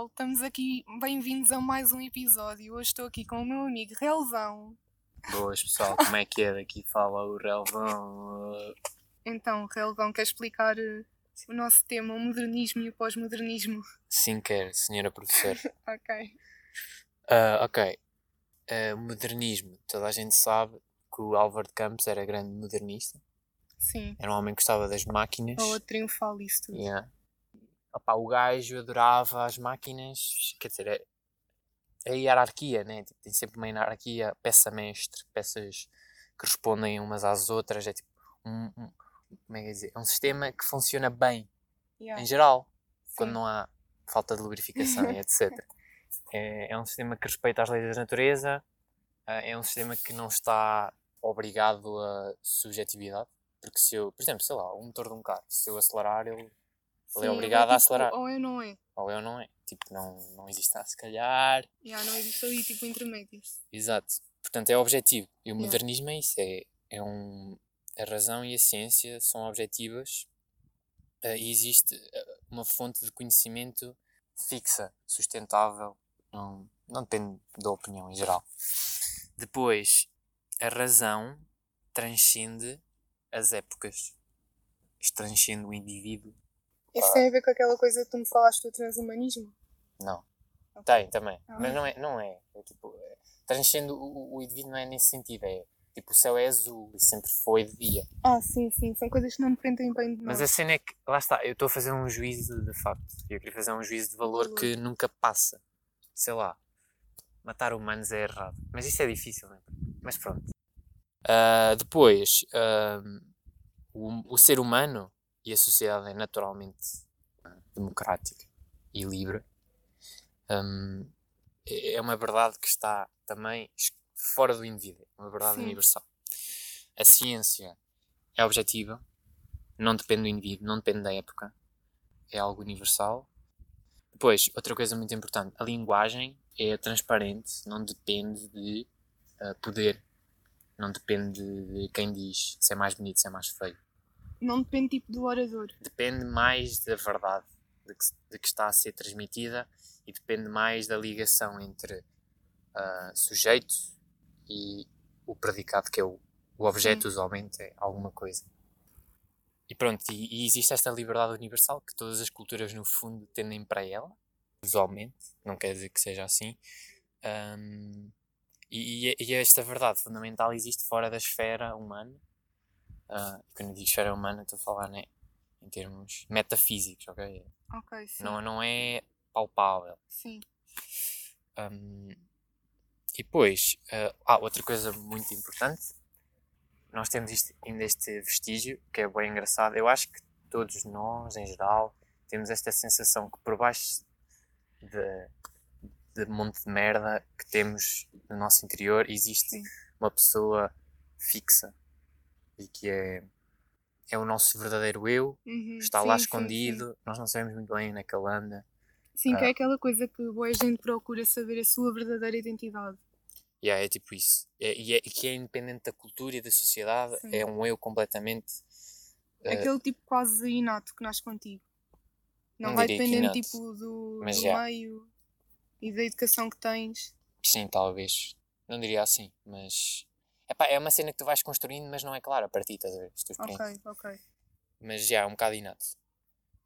pessoal, estamos aqui, bem-vindos a mais um episódio. Hoje estou aqui com o meu amigo Relvão. Boas pessoal, como é que é? Daqui fala o Relvão. Então, Relvão, quer explicar eh, o nosso tema, o modernismo e o pós-modernismo? Sim, quer, senhora professora. ok. Ah, ok. Ah, modernismo. Toda a gente sabe que o Álvaro de Campos era grande modernista. Sim. Era um homem que gostava das máquinas. Ou triunfal isso tudo. Yeah. Opa, o gajo adorava as máquinas, quer dizer, é, é a hierarquia, né? Tipo, tem sempre uma hierarquia, peça-mestre, peças que respondem umas às outras, é tipo um, um- como é que é dizer? É um sistema que funciona bem, Yeah. em geral, Sim. quando não há falta de lubrificação e etc. É, é um sistema que respeita as leis da natureza, ah, é um sistema que não está obrigado a subjetividade, porque se eu, por exemplo, sei lá, o motor de um carro, se eu acelerar, ele, ele é obrigado a tipo, acelerar. Ou é ou não é. Ou é ou não é. Tipo, não, não existe a se calhar. Yeah, não existe ali tipo intermédio. Exato. Portanto, é objetivo. E o Yeah. modernismo é isso. É, é um, a razão e a ciência são objetivas eh, e existe eh, uma fonte de conhecimento fixa, sustentável. Não, não depende da opinião em geral. Depois, a razão transcende as épocas. Isto transcende o indivíduo. Isso tem a ver com aquela coisa que tu me falaste do transhumanismo? Não. Ok. Tem também. Ah. Mas não é. Não é. É tipo, é, transcende o, o indivíduo não é nesse sentido. É tipo, o céu é azul e sempre foi de dia. Ah, sim, sim. São coisas que não dependem bem de nós. Mas a cena é que, lá está, eu estou a fazer um juízo de facto. Eu queria fazer um juízo de valor Valor. que nunca passa. Sei lá. Matar humanos é errado. Mas isso é difícil, não é? Mas pronto. Ah, depois, ah, o, o ser humano e a sociedade é naturalmente ah, democrática e livre. Hum, é é uma verdade que está também fora do indivíduo, é uma verdade Sim. universal. A ciência é objetiva, não depende do indivíduo, não depende da época, é algo universal. Depois, outra coisa muito importante, a linguagem é transparente, não depende de ah, poder, não depende de quem diz se é mais bonito, se é mais feio. Não depende tipo do orador. Depende mais da verdade de que, de que está a ser transmitida e depende mais da ligação entre ah, sujeito e o predicado, que é o, o objeto, Sim. usualmente, é alguma coisa. E pronto, e, e existe esta liberdade universal que todas as culturas, no fundo, tendem para ela, usualmente, não quer dizer que seja assim. E, e- e esta verdade fundamental existe fora da esfera humana. E quando eu digo esfera humana, estou a falar né, em termos metafísicos, ok? Ok, sim. Não, não é palpável. Sim. Um, e depois, ah, ah, outra coisa muito importante, nós temos isto, ainda este vestígio que é bem engraçado. Eu acho que todos nós, em geral, temos esta sensação que por baixo de, de monte de merda que temos no nosso interior existe Sim. uma pessoa fixa e que é, é o nosso verdadeiro eu, Uhum, está sim, lá sim, escondido, nós não sabemos muito bem onde é que ele anda. Sim, Sim, que Ah. é aquela coisa que boa gente procura saber a sua verdadeira identidade. Yeah, é tipo isso. É, e, é, e que é independente da cultura e da sociedade, Sim. é um eu completamente. eh, Aquele tipo quase inato que nasce contigo. Não, Não vai dependendo tipo do, do meio e da educação que tens. sim, talvez. Não diria assim, mas. Epá, é uma cena que tu vais construindo, mas não é claro a partir, estás a ver? Ok, ok. Mas já, é um bocado inato.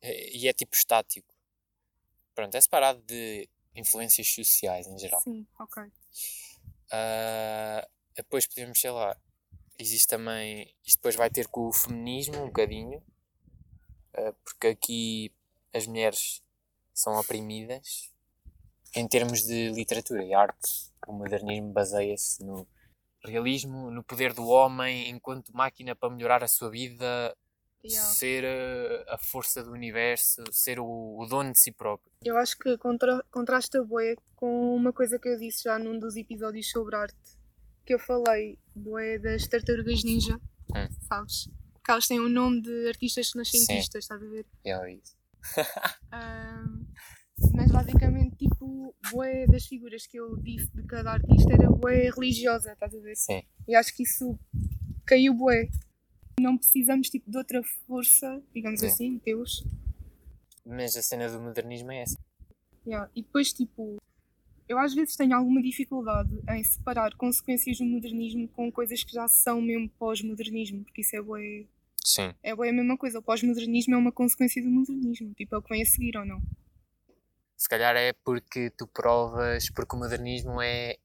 E é tipo estático. Pronto, é separado de influências sociais em geral. Sim, ok. Ah, depois podemos, sei lá, existe também. Isto depois vai ter com o feminismo um bocadinho, ah, porque aqui as mulheres são oprimidas em termos de literatura e arte. O modernismo baseia-se no realismo, no poder do homem enquanto máquina para melhorar a sua vida, Yeah. ser ah, a força do universo, ser o, o dono de si próprio. Eu acho que contra, contrasta bué com uma coisa que eu disse já num dos episódios sobre arte. Que eu falei, bué das tartarugas ninja, Hum. sabes? Que elas têm o nome de artistas renascentistas, estás a ver? É isso. Ahm, mas basicamente, tipo, bué das figuras que eu disse de cada artista era bué religiosa, estás a ver? Sim. E acho que isso caiu bué. Não precisamos tipo de outra força, digamos Sim. assim, Deus. Mas a cena do modernismo é essa. Yeah. E depois, tipo, eu às vezes tenho alguma dificuldade em separar consequências do modernismo com coisas que já são mesmo pós-modernismo, porque isso é bué, Sim. é bué a mesma coisa. O pós-modernismo é uma consequência do modernismo, tipo, é o que vem a seguir ou não. Se calhar é porque tu provas, porque o modernismo é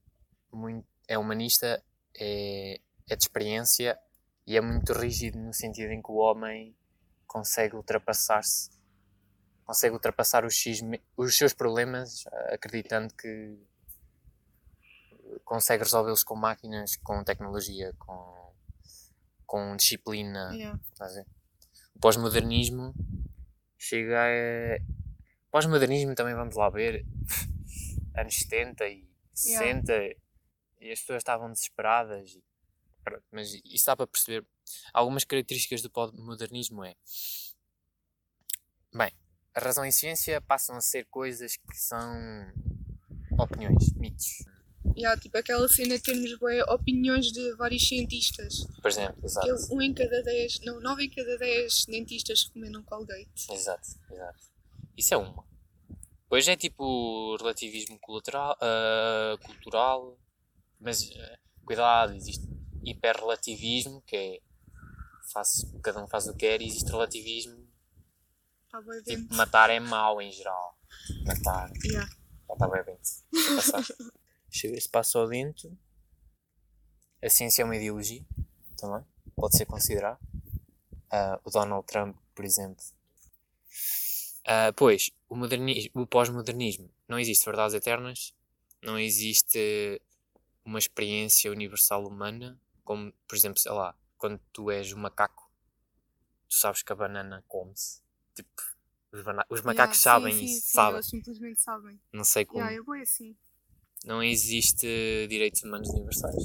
muito é humanista, é, é de experiência e é muito rígido no sentido em que o homem consegue ultrapassar-se, consegue ultrapassar os, os seus problemas acreditando que consegue resolvê-los com máquinas, com tecnologia, com, com disciplina. Yeah. O pós-modernismo chega a. Pós-modernismo também vamos lá ver. anos 70 e 60 e as pessoas estavam desesperadas. e- pronto, mas isso dá para perceber. Algumas características do pós-modernismo é. Bem, a razão e a ciência passam a ser coisas que são opiniões, mitos. Yeah, tipo aquela cena de termos bué, opiniões de vários cientistas. Por exemplo, exato. Que um em cada dez, não, nove em cada dez dentistas recomendam Colgate. Exato, exato. Isso é uma. Depois é tipo relativismo colateral, ah, cultural, mas ah, cuidado, existe hiperrelativismo, que é faz, cada um faz o que quer, e existe relativismo, Está bué tipo vento. matar é mau em geral. Matar, Yeah. matar bem vento. Passar. Chega esse passo ao vento. A ciência é uma ideologia, também, pode ser considerado. Ah, o Donald Trump, por exemplo. Ah, pois, o, o pós-modernismo. Não existe verdades eternas, não existe uma experiência universal humana, como, por exemplo, sei lá, quando tu és um macaco, tu sabes que a banana come-se. Tipo, os, os macacos Yeah, sabem sim, isso, sim, sabem. Eles simplesmente sabem. Não sei como. Yeah, eu vou assim. Não existe direitos humanos universais.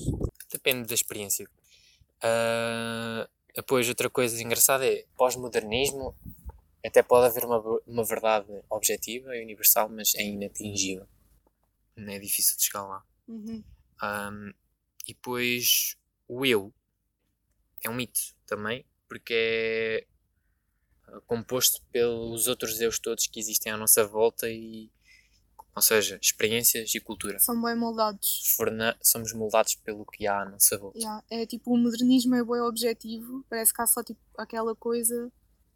Depende da experiência. Ah, depois, outra coisa engraçada é pós-modernismo. Até pode haver uma, uma verdade objetiva e universal, mas é inatingível. Não é difícil de chegar lá. Uhum. Ahm, e depois, o eu é um mito também, porque é ah, composto pelos outros eus todos que existem à nossa volta e ou seja, experiências e cultura. São bem moldados. Forna- somos moldados pelo que há à nossa volta. Yeah. É tipo, o modernismo é bem objetivo, parece que há só tipo aquela coisa,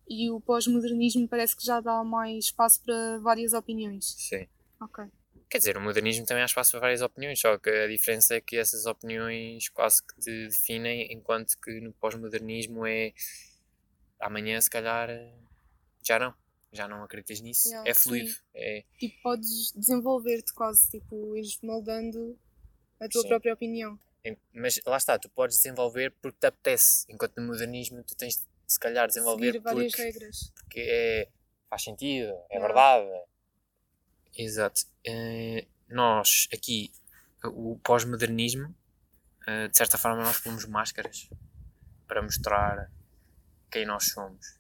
e o pós-modernismo parece que já dá mais espaço para várias opiniões. Sim. Ok. Quer dizer, o modernismo também há espaço para várias opiniões, só que a diferença é que essas opiniões quase que te definem, enquanto que no pós-modernismo é amanhã se calhar já não. Já não acreditas nisso. Yeah, é fluido. É, Tipo, podes desenvolver-te quase, tipo, ires moldando a tua Sim. própria opinião. mas lá está, tu podes desenvolver porque te apetece, enquanto no modernismo tu tens se calhar desenvolver Seguir várias porque, regras. porque é, faz sentido, é Yeah. verdade. Exato. Eh, nós aqui, o pós-modernismo, eh, de certa forma, nós pomos máscaras para mostrar quem nós somos.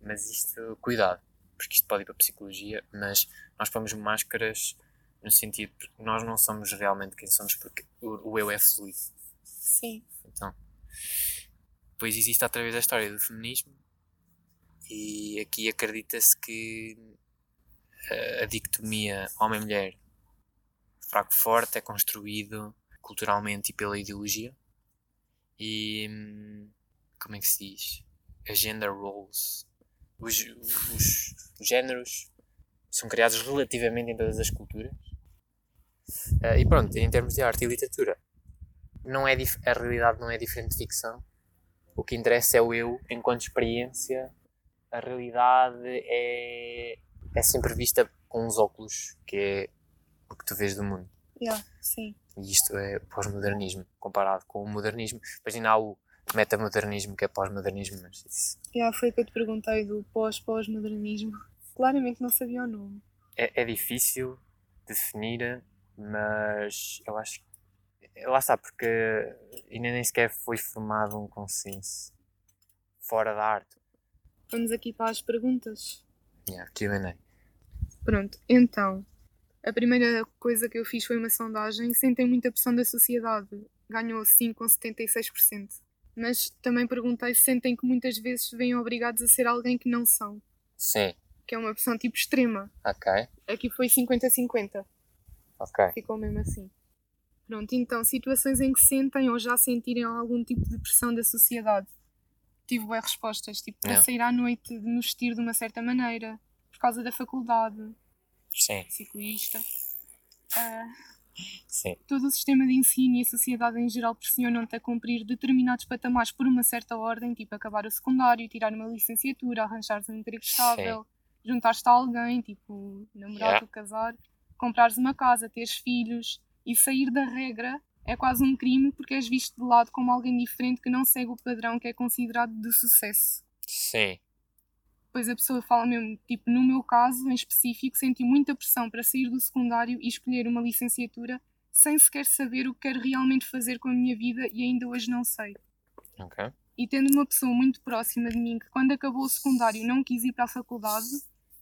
Mas isto, cuidado, porque isto pode ir para a psicologia, mas nós pomos máscaras no sentido de que nós não somos realmente quem somos, porque o, o eu é fluido. Sim. Então, depois existe através da história do feminismo e aqui acredita-se que a, dicotomia homem-mulher fraco-forte é construído culturalmente e pela ideologia e hum, como é que se diz? As gender roles os, os, os géneros são criados relativamente em todas as culturas Ah, e pronto, em termos de arte e literatura não é a realidade não é diferente de ficção. O que interessa é o eu enquanto experiência. A realidade é, é sempre vista com os óculos, que é o que tu vês do mundo. Yeah, sim. E isto é pós-modernismo, comparado com o modernismo. Ainda há o metamodernismo, que é pós-modernismo, mas isso Yeah, foi o que eu te perguntei do pós-pós-modernismo. Claramente não sabia o nome. é, é difícil definir, mas eu acho que lá está, porque ainda nem sequer foi formado um consenso fora da arte. Vamos aqui para as perguntas. Yeah, Q&A. Pronto, então, a primeira coisa que eu fiz foi uma sondagem. Sentem muita pressão da sociedade. Ganhou sim com 76%. Mas também perguntei se sentem que muitas vezes se veem obrigados a ser alguém que não são. Sim, que é uma pressão tipo extrema. Ok. Aqui foi 50-50. Ok. Ficou mesmo assim. Pronto, então, situações em que sentem ou já sentirem algum tipo de pressão da sociedade. Tive boas respostas, tipo, para Yeah. sair à noite, de nos vestir de uma certa maneira, por causa da faculdade, Sim. ciclista. Ah, Sim. todo o sistema de ensino e a sociedade em geral pressionam-te a cumprir determinados patamares por uma certa ordem, tipo acabar o secundário, tirar uma licenciatura, arranjares um emprego estável, juntar-te a alguém, tipo namorado, Yeah. casar, comprares uma casa, teres filhos e sair da regra é quase um crime porque és visto de lado como alguém diferente que não segue o padrão que é considerado de sucesso. Sim. Pois a pessoa fala mesmo, tipo, no meu caso em específico, senti muita pressão para sair do secundário e escolher uma licenciatura sem sequer saber o que quero realmente fazer com a minha vida e ainda hoje não sei. Ok. E tendo uma pessoa muito próxima de mim que quando acabou o secundário não quis ir para a faculdade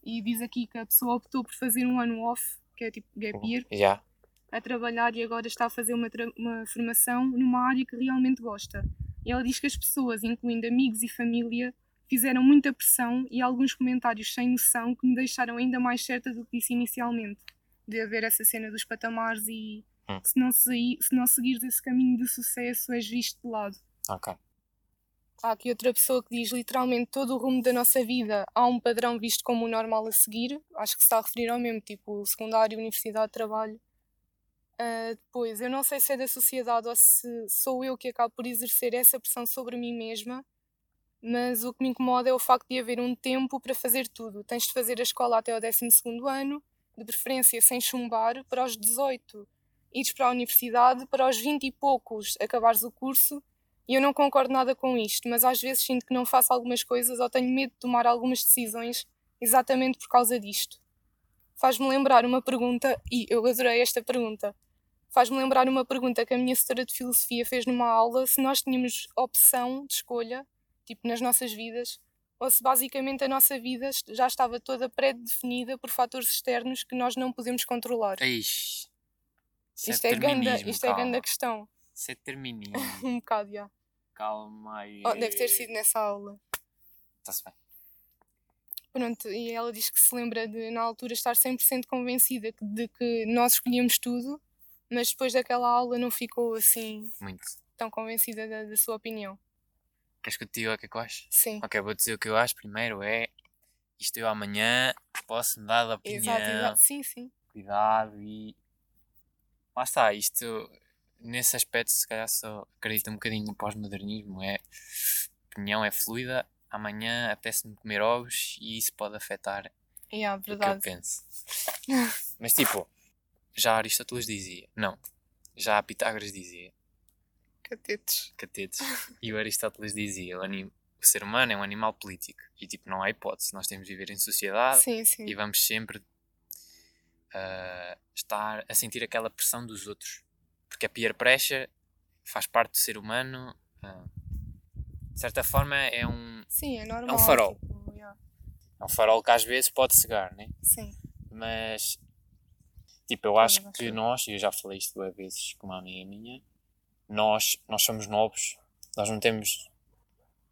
e diz aqui que a pessoa optou por fazer um ano off, que é tipo gap year, Já. A trabalhar e agora está a fazer uma, uma formação numa área que realmente gosta. E ela diz que as pessoas, incluindo amigos e família, fizeram muita pressão e alguns comentários sem noção que me deixaram ainda mais certa do que disse inicialmente. De haver essa cena dos patamares e Hum. se não, se, se não seguires esse caminho de sucesso és visto de lado. Ok. Há aqui outra pessoa que diz literalmente todo o rumo da nossa vida há um padrão visto como o normal a seguir. Acho que se está a referir ao mesmo, tipo secundário, universidade, trabalho. Ah, depois, eu não sei se é da sociedade ou se sou eu que acabo por exercer essa pressão sobre mim mesma, mas o que me incomoda é o facto de haver um tempo para fazer tudo. Tens de fazer a escola até ao 12 ano, de preferência sem chumbar, para os 18 ires para a universidade, para os 20 e poucos acabares o curso e eu não concordo nada com isto, mas às vezes sinto que não faço algumas coisas ou tenho medo de tomar algumas decisões exatamente por causa disto. Faz-me lembrar uma pergunta, e eu adorei esta pergunta. Faz-me lembrar uma pergunta que a minha setora de filosofia fez numa aula se nós tínhamos opção de escolha, tipo nas nossas vidas, ou se basicamente a nossa vida já estava toda pré-definida por fatores externos que nós não podemos controlar. Ixi. Isto é, ganda, isto é calma. ganda questão. Isso é determinismo. Um bocado, já. Calma aí. Oh, deve ter sido nessa aula. Está-se bem. Pronto, e ela diz que se lembra de, na altura, estar 100% convencida de que nós escolhíamos tudo, mas depois daquela aula não ficou assim Muito. tão convencida da, da sua opinião. Queres que eu te diga o que é que eu acho? Sim, Ok, vou dizer o que eu acho primeiro é isto eu amanhã posso mudar de opinião, exato, exato. Sim, sim. cuidado e lá está, isto nesse aspecto se calhar só acredito um bocadinho no pós-modernismo, é a opinião é fluida, amanhã apetece-me comer ovos e isso pode afetar Yeah, o que eu penso. Mas tipo, já Aristóteles dizia, não, já Pitágoras dizia, Catetes. catetes, e o Aristóteles dizia, o, anim- o ser humano é um animal político e tipo, não há hipótese, nós temos de viver em sociedade Sim, sim. e vamos sempre ah, estar a sentir aquela pressão dos outros. Porque a peer pressure faz parte do ser humano. ah, de certa forma é um, Sim, é normal. farol. tipo, yeah. é um farol que às vezes pode cegar, né? Sim, Mas tipo, eu acho que nós, e eu já falei isto duas vezes com uma amiga minha, nós, nós somos novos, nós não temos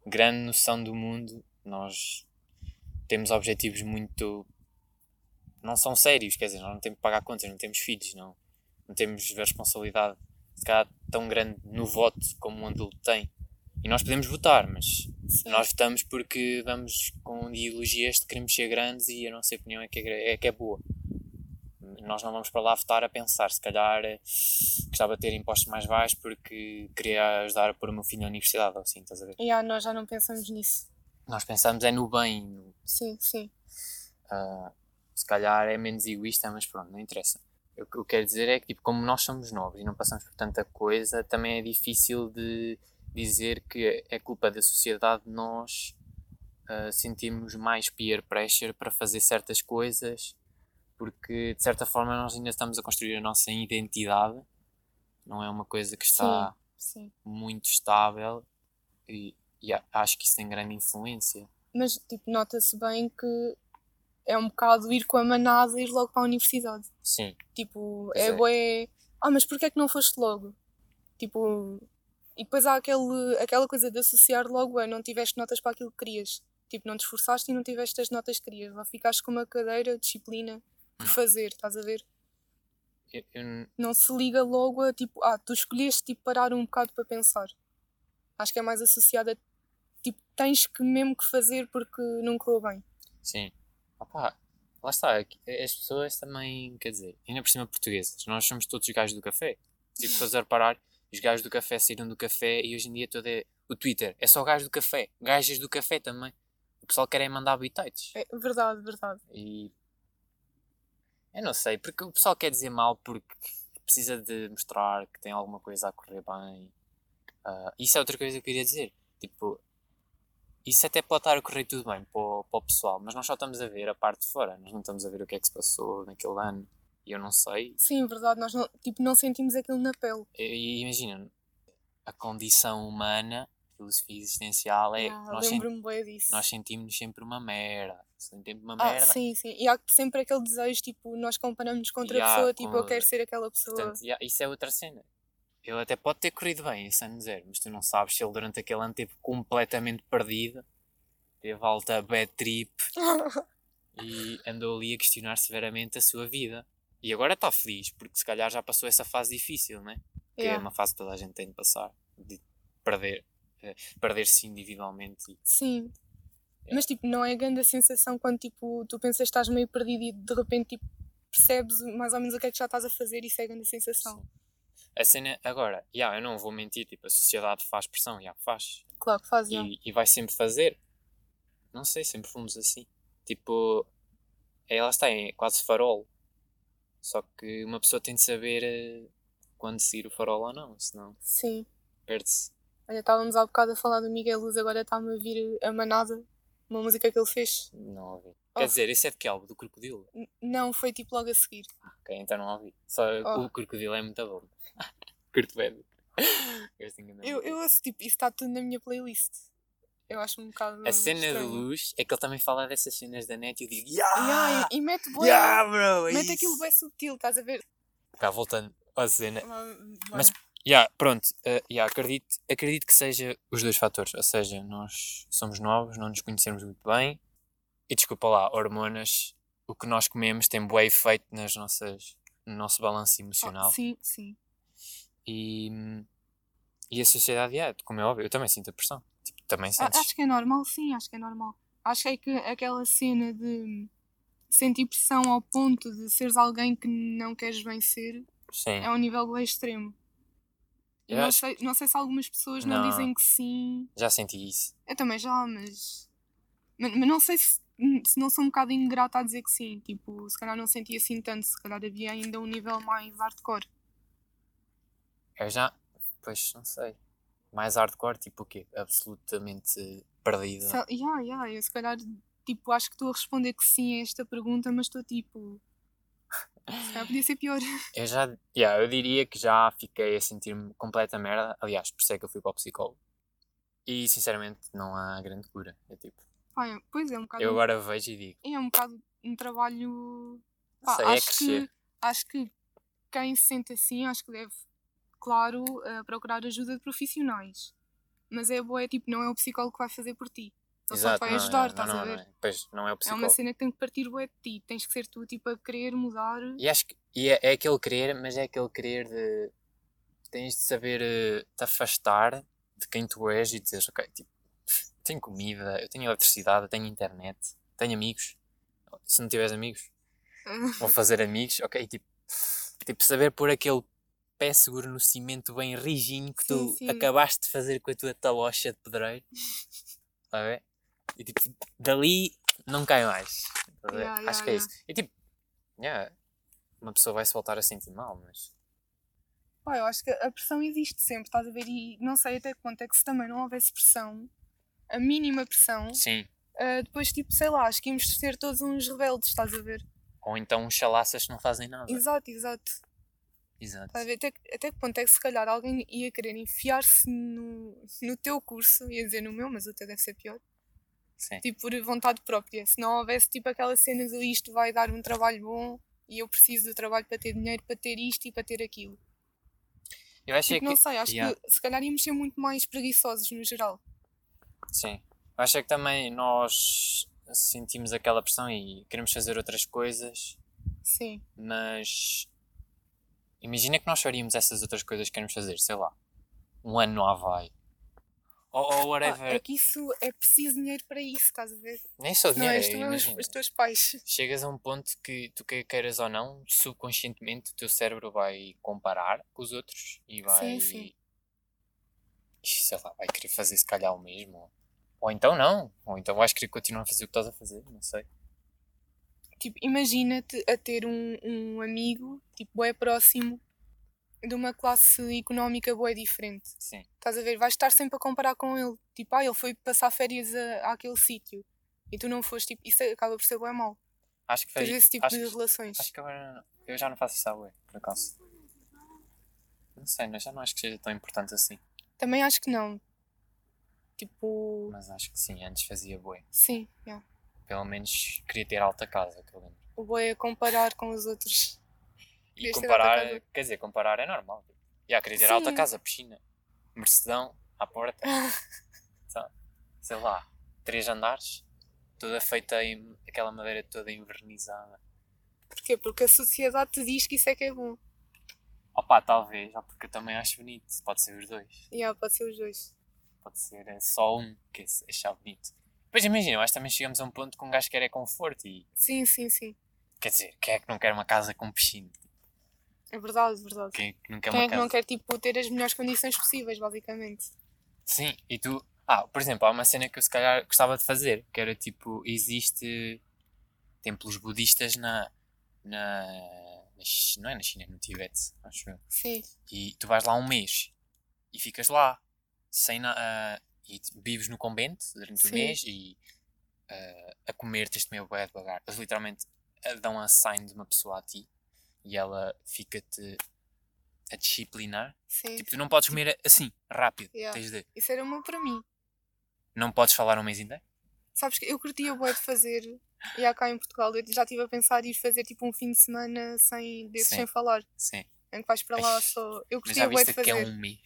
grande noção do mundo, nós temos objetivos muito. não são sérios, quer dizer, nós não temos que pagar contas, não temos filhos, não, não temos responsabilidade se calhar tão grande no voto como um adulto tem. E nós podemos votar, mas nós votamos porque vamos com ideologias de queremos ser grandes e a nossa opinião é que é, é que é boa. Nós não vamos para lá votar a pensar, se calhar eh, gostava de ter impostos mais baixos porque queria ajudar a pôr o meu filho na universidade ou assim, estás a ver? Yeah, nós já não pensamos nisso. Nós pensamos é no bem, no- Sim, sim. ah, se calhar é menos egoísta, mas pronto, não interessa. O que eu quero dizer é que, tipo, como nós somos novos e não passamos por tanta coisa, também é difícil de dizer que é culpa da sociedade nós ah, sentirmos mais peer pressure para fazer certas coisas, porque de certa forma nós ainda estamos a construir a nossa identidade, não é uma coisa que está Sim. muito estável e, e acho que isso tem grande influência. Mas, tipo, nota-se bem que é um bocado ir com a manada e ir logo para a universidade. Sim, Tipo, Pois é é. bué. Ah, mas porquê é que não foste logo? Tipo. E depois há aquele, aquela coisa de associar logo a não tiveste notas para aquilo que querias. Tipo, não te esforçaste e não tiveste as notas que querias. Lá ficaste com uma cadeira, disciplina, por fazer, estás a ver? Eu, eu- Não se liga logo a tipo, ah, tu escolheste tipo, parar um bocado para pensar. Acho que é mais associada a tipo, tens que mesmo que fazer porque não correu bem. sim. Opá, lá está. aqui- As pessoas também, quer dizer, ainda por cima portuguesas, nós somos todos gajos do café. Tipo, se fores a reparar, os gajos do café saíram do café e hoje em dia todo é. O Twitter é só gajos do café. Gajas do café também. O pessoal quer é mandar habitats. É verdade, verdade. E. Eu não sei, porque o pessoal quer dizer mal porque precisa de mostrar que tem alguma coisa a correr bem. Ah, isso é outra coisa que eu queria dizer. Tipo, isso até pode estar a correr tudo bem para o, para o pessoal, mas nós só estamos a ver a parte de fora. Nós não estamos a ver o que é que se passou naquele ano. E eu não sei. Sim, verdade, nós não, tipo, não sentimos aquilo na pele. E, imagina, a condição humana, filosofia existencial é. Ah, nós, sen- nós sentimos sempre uma merda. Sentimos uma Ah, merda. sim, sim. E há sempre aquele desejo, tipo, nós comparamos com outra pessoa, tipo, com- eu quero ser aquela pessoa. Portanto, yeah, isso é outra cena. Ele até pode ter corrido bem esse ano zero, mas tu não sabes se ele durante aquele ano esteve completamente perdido, teve alta bad trip e andou ali a questionar severamente a sua vida. E agora está feliz, porque se calhar já passou essa fase difícil, né? Que é Yeah. uma fase que toda a gente tem de passar, de perder, eh, perder-se individualmente. Sim. Yeah. Mas, tipo, não é grande a sensação quando, tipo, tu pensas que estás meio perdido e de repente, tipo, percebes mais ou menos o que é que já estás a fazer e isso é grande a sensação. A cena, agora, yeah, eu não vou mentir, tipo, a sociedade faz pressão, yeah, faz. Claro que faz, yeah. e, e vai sempre fazer. Não sei, sempre fomos assim. Tipo, é, lá está, é quase farol. Só que uma pessoa tem de saber eh, quando seguir o farol ou não, senão Sim. perde-se. Olha, estávamos há bocado a falar do Miguel Luz, agora está-me a vir a manada, uma música que ele fez. Não ouvi. Oh. Quer dizer, esse é de que álbum? Do Crocodilo? N- não, foi tipo logo a seguir. Ok, então não ouvi. Só Oh. o Crocodilo é muito bom. Curto bem. De. Eu, eu ouço, tipo, isso está tudo na minha playlist. Eu acho um bocado. A cena de estranho. luz é que ele também fala dessas cenas da net e eu digo, yeah! Yeah, e, mete bué, yeah, bro! É mete isso." aquilo bem subtil, estás a ver? Cá, voltando à cena. Mas, Mas, yeah, pronto, uh, yeah, acredito, acredito que seja os dois fatores. Ou seja, nós somos novos, não nos conhecemos muito bem. E desculpa lá, hormonas, o que nós comemos tem bué efeito nas nossas, no nosso balanço emocional. sim, sim. E, e a sociedade, yeah, como é óbvio, eu também sinto a pressão. Tipo, também A- sentes. Acho que é normal, sim, acho que é normal. Acho que é que aquela cena de sentir pressão ao ponto de seres alguém que não queres bem ser Sim. é um nível bem extremo. Eu não, acho- sei, não sei se algumas pessoas não, Não. dizem que sim. Já senti isso. Eu também já, mas. Mas, mas não sei se, se não sou um bocado ingrata a dizer que sim. Tipo, se calhar não senti assim tanto, se calhar havia ainda um nível mais hardcore. Eu já. Pois, não sei. Mais hardcore, tipo o quê? Absolutamente perdida. Se, yeah, yeah, eu se calhar tipo, acho que estou a responder que sim a esta pergunta, mas estou tipo. Se calhar podia ser pior. Eu já, yeah, eu diria que já fiquei a sentir-me completa merda. Aliás, por isso é que eu fui para o psicólogo. E sinceramente não há grande cura. É tipo, é- pois é um bocado. eu agora vejo e digo, É um bocado um trabalho. Pá, sei, é acho, crescer. que, acho que quem se sente assim, acho que deve, claro, eh, procurar ajuda de profissionais. Mas é boa, é tipo, não é o psicólogo que vai fazer por ti. Ele só te vai não, ajudar, não, estás não, a não ver? é. Pois, não é o É psicólogo. uma cena que tem que partir bué de ti. Tens que ser tu, tipo, a querer mudar. E acho que e é, é aquele querer, mas é aquele querer de. Tens de saber eh, te afastar de quem tu és e dizeres, ok, tipo, tenho comida, eu tenho eletricidade, eu tenho internet, tenho amigos. Se não tiveres amigos, vou fazer amigos, ok? Tipo, tipo saber pôr aquele pé seguro no cimento bem rijinho que tu Sim, sim. acabaste de fazer com a tua talocha de pedreiro. Está a ver? E tipo, dali não cai mais. Yeah, Acho yeah, que é isso. E tipo, yeah, uma pessoa vai se voltar a sentir mal, mas. Pá, eu acho que a pressão existe sempre, estás a ver? E não sei até que ponto é que se também não houvesse pressão, a mínima pressão, Sim. ah, depois, tipo, sei lá, acho que íamos ser todos uns rebeldes, estás a ver? Ou então uns chalaças que não fazem nada. Exato, exato. Exato. Estás a ver? Até, que- até que ponto é que se calhar alguém ia querer enfiar-se no, no teu curso, ia dizer no meu, mas o teu deve ser pior, Sim. tipo por vontade própria. Se não houvesse tipo aquela cena de isto vai dar um trabalho bom e eu preciso do trabalho para ter dinheiro, para ter isto e para ter aquilo. Eu acho Tipo, que. não sei, acho yeah. que se calhar íamos ser muito mais preguiçosos no geral. Sim. Acho é que também nós sentimos aquela pressão e queremos fazer outras coisas, Sim. mas imagina que nós faríamos essas outras coisas que queremos fazer, sei lá, um ano no Havaí. Ou, ou whatever. é que isso é preciso dinheiro para isso, estás a ver? Nem só Não dinheiro, és é, tu, é os, teus pais. Chegas a um ponto que tu que- queiras ou não, subconscientemente o teu cérebro vai comparar com os outros e vai. sim. e, sei lá, vai querer fazer se calhar o mesmo. Ou, ou então não. Ou então vais querer continuar a fazer o que estás a fazer, não sei. Tipo, imagina-te a ter um, um amigo, tipo, é próximo de uma classe económica boa diferente. Sim. Estás a ver? Vais estar sempre a comparar com ele. Tipo, ah, ele foi passar férias a, àquele sítio e tu não foste. Tipo, isso acaba por ser bem mau. Acho que faria- esse tipo acho de que- relações. Acho que agora eu já não faço bué, por acaso. Não sei, mas já não acho que seja tão importante assim. Também acho que não. Tipo, Mas acho que sim, antes fazia bué. sim, yeah. Pelo menos queria ter alta casa, que eu lembro. o boi é comparar com os outros. E alta comparar, quer dizer, comparar é normal. Já queria ter alta Sim. casa, piscina, mercedão à porta, tá, sei lá, três andares, toda feita em aquela madeira toda envernizada. Porquê? Porque a sociedade te diz que isso é que é bom. Opa, talvez, porque eu também acho bonito. Pode ser os dois. E yeah, pode ser os dois. Pode ser é só um que é achar bonito. Depois imagina, que também chegamos a um ponto que um gajo quer é conforto e Sim, sim, sim. quer dizer, quem é que não quer uma casa com piscina? É verdade, verdade. Quem é que não quer Quem uma é que casa? não quer, tipo, ter as melhores condições possíveis, basicamente? Sim, e tu. Ah, por exemplo, há uma cena que eu se calhar gostava de fazer, que era tipo, existe templos budistas na. na. na não é na China, é no Tibete, acho eu. Sim. E tu vais lá um mês e ficas lá, sem na, ah, e vives no convento durante o Sim. mês e ah, a comer tens de comer bué devagar. Eles literalmente ah, dão a sign de uma pessoa a ti e ela fica-te a disciplinar. Sim. Tipo, tu não podes comer assim, rápido. Yeah. Tens de. Isso era uma para mim. Não podes falar um mês inteiro? Sabes que eu curtia bué de fazer, e há cá em Portugal, eu já estive a pensar em ir fazer tipo um fim de semana sem, desses sem falar. Sim. Em que vais para lá só. Eu curtia bué viste de que é fazer. um mês?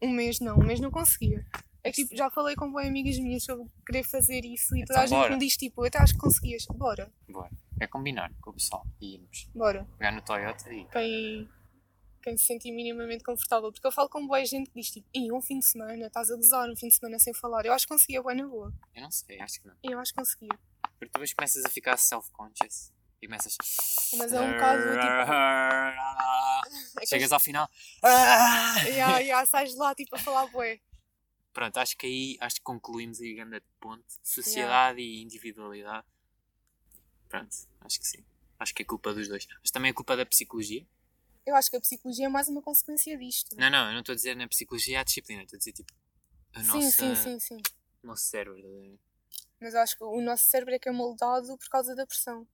Um mês não, um mês não conseguia. É tipo, já falei com boas amigas minhas sobre querer fazer isso e Então toda a gente bora. me diz tipo, eu até acho que conseguias. Bora, Bora. É combinar com o pessoal e irmos bora. pegar no Toyota e. Quem, quem se sentir minimamente confortável. Porque eu falo com boa gente que diz tipo, Ih, um fim de semana, estás a gozar um fim de semana sem falar. Eu acho que conseguia bué na boa. Eu não sei, acho que não. Eu acho que conseguia. Porque depois começas a ficar self-conscious e começas. Mas é um bocado É Chegas ao final. Ya, ya, sais de lá tipo a falar bué. Pronto, acho que aí acho que concluímos aí a grande ponte. Sociedade e individualidade. Pronto, acho que sim. Acho que é culpa dos dois. Mas também é culpa da psicologia. Eu acho que a psicologia é mais uma consequência disto. Não, não, eu não estou a dizer na psicologia a disciplina, estou a dizer tipo. A sim, nossa, sim, sim, sim. O nosso cérebro. Mas eu acho que o nosso cérebro é que é moldado por causa da pressão.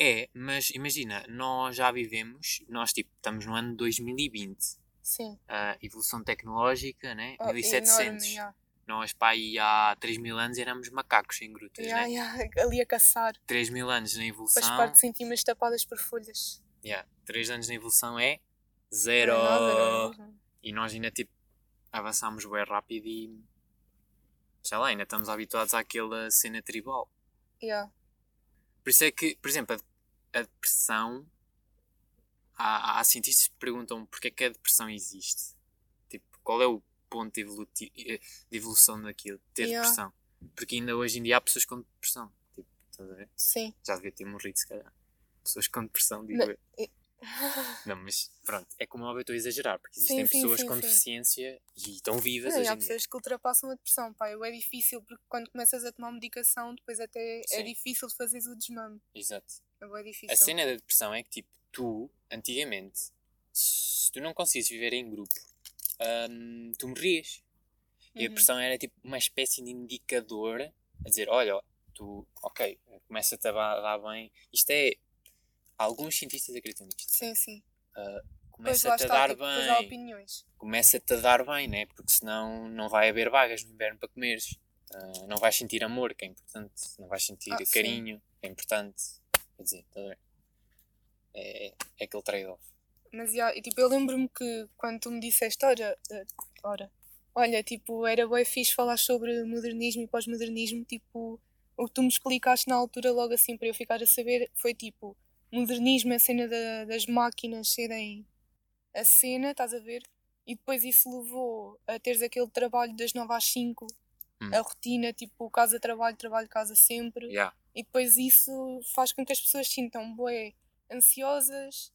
É, mas imagina, nós já vivemos, nós tipo, estamos no ano 2020. Sim. A evolução tecnológica, né? Oh, 1700. enorme, ya. Nós, pá, aí há 3 mil anos éramos macacos em grutas, Ya, né? ya, Ali a caçar, 3 mil anos na com as evolução. partes íntimas tapadas por folhas. Yeah, 3 anos na evolução é Não zero. é nada, não é mesmo? E nós ainda tipo avançámos bem rápido e sei lá, ainda estamos habituados àquela cena tribal. Ya. Por isso é que, por exemplo, a, a depressão. Há, há cientistas que perguntam porque é que a depressão existe. Tipo, qual é o ponto eh, de evolução daquilo, ter Yeah. depressão. Porque ainda hoje em dia há pessoas com depressão. Tipo, estás a ver? Sim. Já devia ter morrido, se calhar. Pessoas com depressão, digo Não, eu. Não, mas pronto, é como óbvio eu estou a exagerar, porque existem sim, pessoas sim, com sim. deficiência e estão vivas Não, há pessoas que ultrapassam a depressão, pá. É difícil porque quando começas a tomar medicação, depois até é difícil de fazeres o desmame. Exato. É difícil. A cena da depressão é que, tipo, tu, antigamente, se tu não conseguisses viver em grupo, hum, tu morrias. E a Uhum. depressão era tipo uma espécie de indicador a dizer: olha, tu, ok, começa-te a dar bem. Isto é. Alguns cientistas acreditam nisto. Sim, sim. Começa-te Pois lá a dar tipo, bem. Começa-te a dar bem, né? Porque senão não vai haver vagas no inverno para comeres. Ah, não vais sentir amor, que é importante. Não vais sentir Ah, sim. carinho, que é importante. Quer dizer, tá? É, é, é aquele trade-off. Mas e, tipo, eu lembro-me que quando tu me disseste, ora, eh, ora, Olha, tipo, era bem fixe falar sobre modernismo e pós-modernismo, tipo, o que tu me explicaste na altura, logo assim, para eu ficar a saber, foi tipo, modernismo, a cena da- das máquinas serem a cena, estás a ver? E depois isso levou a teres aquele trabalho das 9 às 5, Hum. a rotina, tipo, casa-trabalho, trabalho-casa sempre. Yeah. E depois isso faz com que as pessoas se sintam bué ansiosas,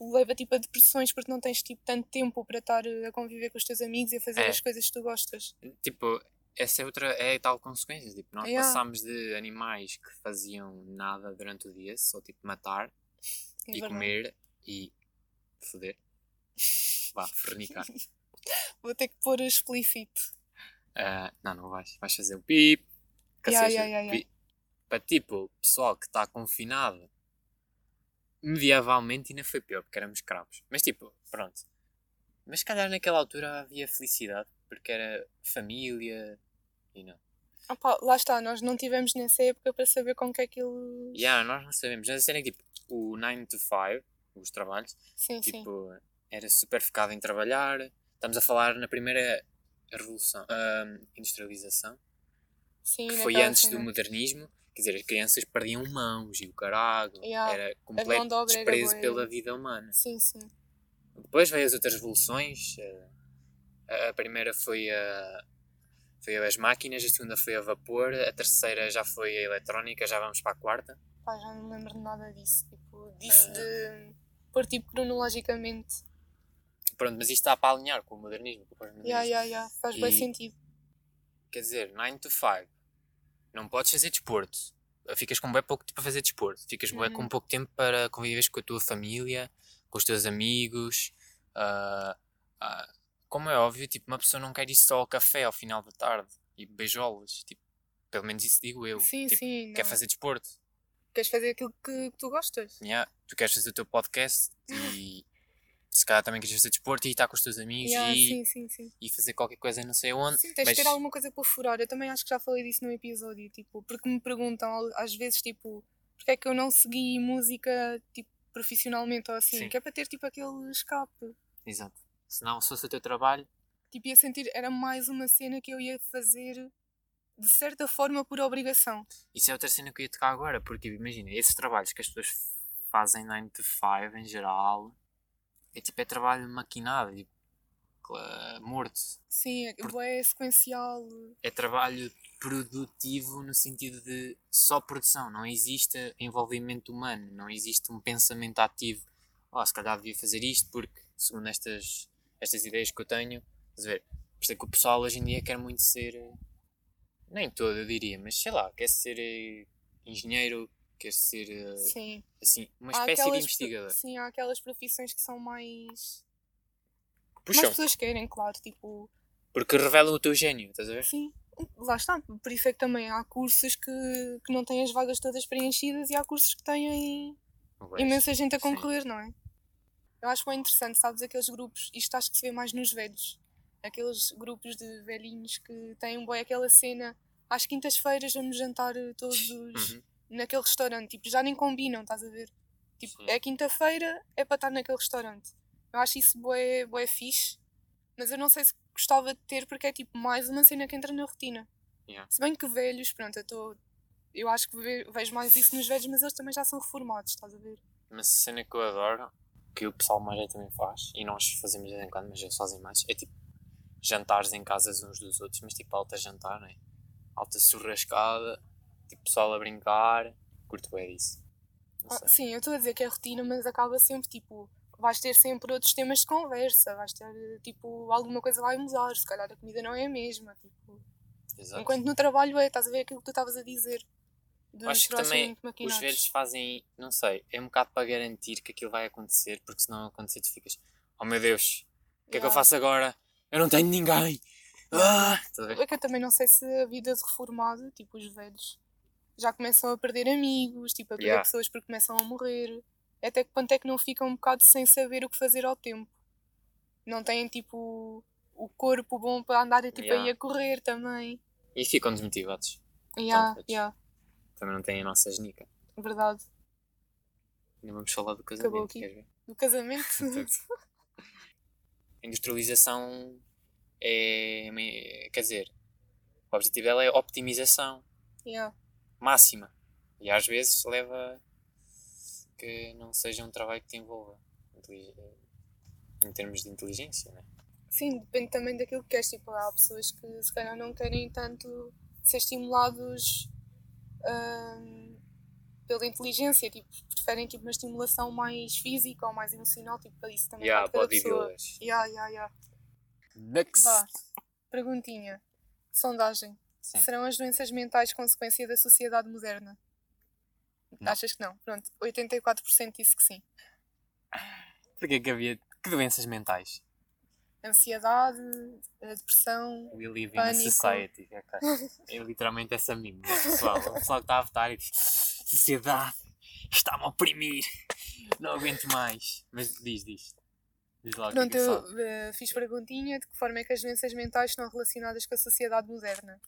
leva tipo a depressões porque não tens tipo tanto tempo para estar a conviver com os teus amigos e a fazer É. as coisas que tu gostas. Tipo, essa é outra, é tal consequência. Tipo, nós Yeah. passámos de animais que faziam nada durante o dia, só tipo matar É e verdade. comer e foder. Vá, fornicar. Vou ter que pôr explícito. Ah, não, não vais. Vais fazer o pip. Yeah, yeah, yeah, Para tipo, o pessoal que está confinado, medievalmente ainda foi pior, porque éramos escravos. Mas tipo, pronto. Mas se calhar naquela altura havia felicidade, porque era família e não. Opa, lá está, nós não tivemos nessa época para saber com que é que eles. Yeah, nós não sabemos. Mas a cena é que tipo, o 9 to 5, os trabalhos, Sim, sim. tipo, era super focado em trabalhar. Estamos a falar na primeira revolução, ah, industrialização. sim que foi antes cena. do modernismo, quer dizer, as crianças perdiam mãos e o carago, Yeah, era completo desprezo pela vida humana. Sim, sim. Depois veio as outras revoluções, eh, a, primeira foi a foi as máquinas, a segunda foi a vapor, a terceira já foi a eletrónica, já vamos para a quarta. Pá, já não me lembro de nada disso. Tipo, disso Ah. de pôr tipo cronologicamente. Pronto, mas isto está para alinhar com o modernismo, com o pós-modernismo. Ya, ya, ya. Faz bem E- sentido. Quer dizer, 9 to 5, não podes fazer desporto. Ficas com bem pouco tempo para fazer desporto. Ficas Uhum. com pouco tempo para conviveres com a tua família, com os teus amigos. ah, ah, como é óbvio, tipo, uma pessoa não quer ir só ao café ao final da tarde e beijolas. Tipo, pelo menos isso digo eu. Sim, tipo, sim. Quer não. fazer desporto. Queres fazer aquilo que, que tu gostas? Yeah, tu queres fazer o teu podcast e se calhar também queres fazer desporto e estar com os teus amigos Ya, e, sim, sim, sim. e fazer qualquer coisa não sei onde. Sim, tens mas- de ter alguma coisa para furar. Eu também acho que já falei disso no episódio, tipo, porque me perguntam às vezes, tipo, porque é que eu não segui música, tipo, profissionalmente ou assim, Sim. que é para ter, tipo, aquele escape. Exato. Se não, se fosse o teu trabalho, Tipo, ia sentir, era mais uma cena que eu ia fazer, de certa forma, por obrigação. Isso é outra cena que eu ia tocar agora, porque imagina, esses trabalhos que as pessoas fazem 9 to 5 em geral, é tipo, é trabalho maquinado, tipo, cla- morto. Sim, é, Por- é sequencial. É trabalho produtivo no sentido de só produção, não existe envolvimento humano, não existe um pensamento ativo. Oh, se calhar devia fazer isto porque, segundo estas, estas ideias que eu tenho, estás a ver? Por isso é que o pessoal hoje em dia quer muito ser, eh, nem todo eu diria, mas sei lá, quer ser eh, engenheiro, quer ser eh, Sim. assim, uma Há espécie de investigador. Sim, há aquelas profissões que são mais. Mais Puxam, pessoas querem, claro, tipo. porque revelam o teu gênio, estás a ver? Sim, lá está. Por isso é que também há cursos que, que não têm as vagas todas preenchidas e há cursos que têm imensa gente a sim. concorrer, não é? Eu acho bem interessante, sabes, aqueles grupos, isto acho que se vê mais nos velhos, aqueles grupos de velhinhos que têm bem aquela cena, às quintas-feiras vamos jantar eh, todos Uhum. Naquele restaurante, tipo, já nem combinam, estás a ver? Tipo, Sim. é quinta-feira, é para estar naquele restaurante. Eu acho isso bué, bué fixe, mas eu não sei se gostava de ter porque é tipo mais uma cena que entra na rotina. Yeah. Se bem que velhos, pronto, eu estou. Eu acho que ve- vejo mais isso nos velhos, mas eles também já são reformados, estás a ver? Uma cena que eu adoro, que o pessoal mais também faz, e nós fazemos de vez em quando, mas eles fazem mais, é tipo jantares em casas uns dos outros, mas tipo alta jantar, né? Alta churrascada, tipo pessoal a brincar, curto bem disso. Não Ah, sim, eu estou a dizer que é rotina, mas acaba sempre tipo. Vais ter sempre outros temas de conversa, vais ter tipo. alguma coisa vai mudar, se calhar a comida não é a mesma. Tipo, Exato. enquanto no trabalho é, estás a ver aquilo que tu estavas a dizer. Acho que também os velhos fazem, não sei, é um bocado para garantir que aquilo vai acontecer, porque se não acontecer tu ficas, oh meu Deus, o que é que eu Yeah. faço agora? Eu não tenho ninguém! Ah! É que eu também não sei se a vida de reformado, tipo os velhos, já começam a perder amigos, tipo a perder Yeah. pessoas porque começam a morrer. Até que ponto é que não ficam um bocado sem saber o que fazer ao tempo? Não têm tipo o corpo bom para andarem tipo, Yeah. aí a correr também. E ficam desmotivados. Yeah, velhos. yeah, Também não têm a nossa genica. verdade. Ainda vamos falar do Acabou casamento, aqui. queres ver? Do casamento. A industrialização é, quer dizer, o objetivo dela é optimização Yeah. Máxima. E às vezes leva que não seja um trabalho que te envolva em termos de inteligência, né? Sim, depende também daquilo que queres. Tipo, há pessoas que se calhar não querem tanto ser estimulados ahm, pela inteligência, tipo, preferem tipo, uma estimulação mais física ou mais emocional, tipo, para isso também Yeah, bodybuilders. Yeah, yeah, yeah. Next. Vá, perguntinha. Sondagem. Sim. Serão as doenças mentais consequência da sociedade moderna? Não. Achas que não? Pronto, 84% disse que sim. Porquê que havia. Que doenças mentais? Ansiedade, a depressão. We live in a Pânico. society. É literalmente essa meme, né, pessoal. O pessoal que está a votar e diz: Sociedade está-me a oprimir. Não aguento mais. Mas diz, diz. Diz lá o que é Pronto, que é eu eh, fiz perguntinha de que forma é que as doenças mentais estão relacionadas com a sociedade moderna.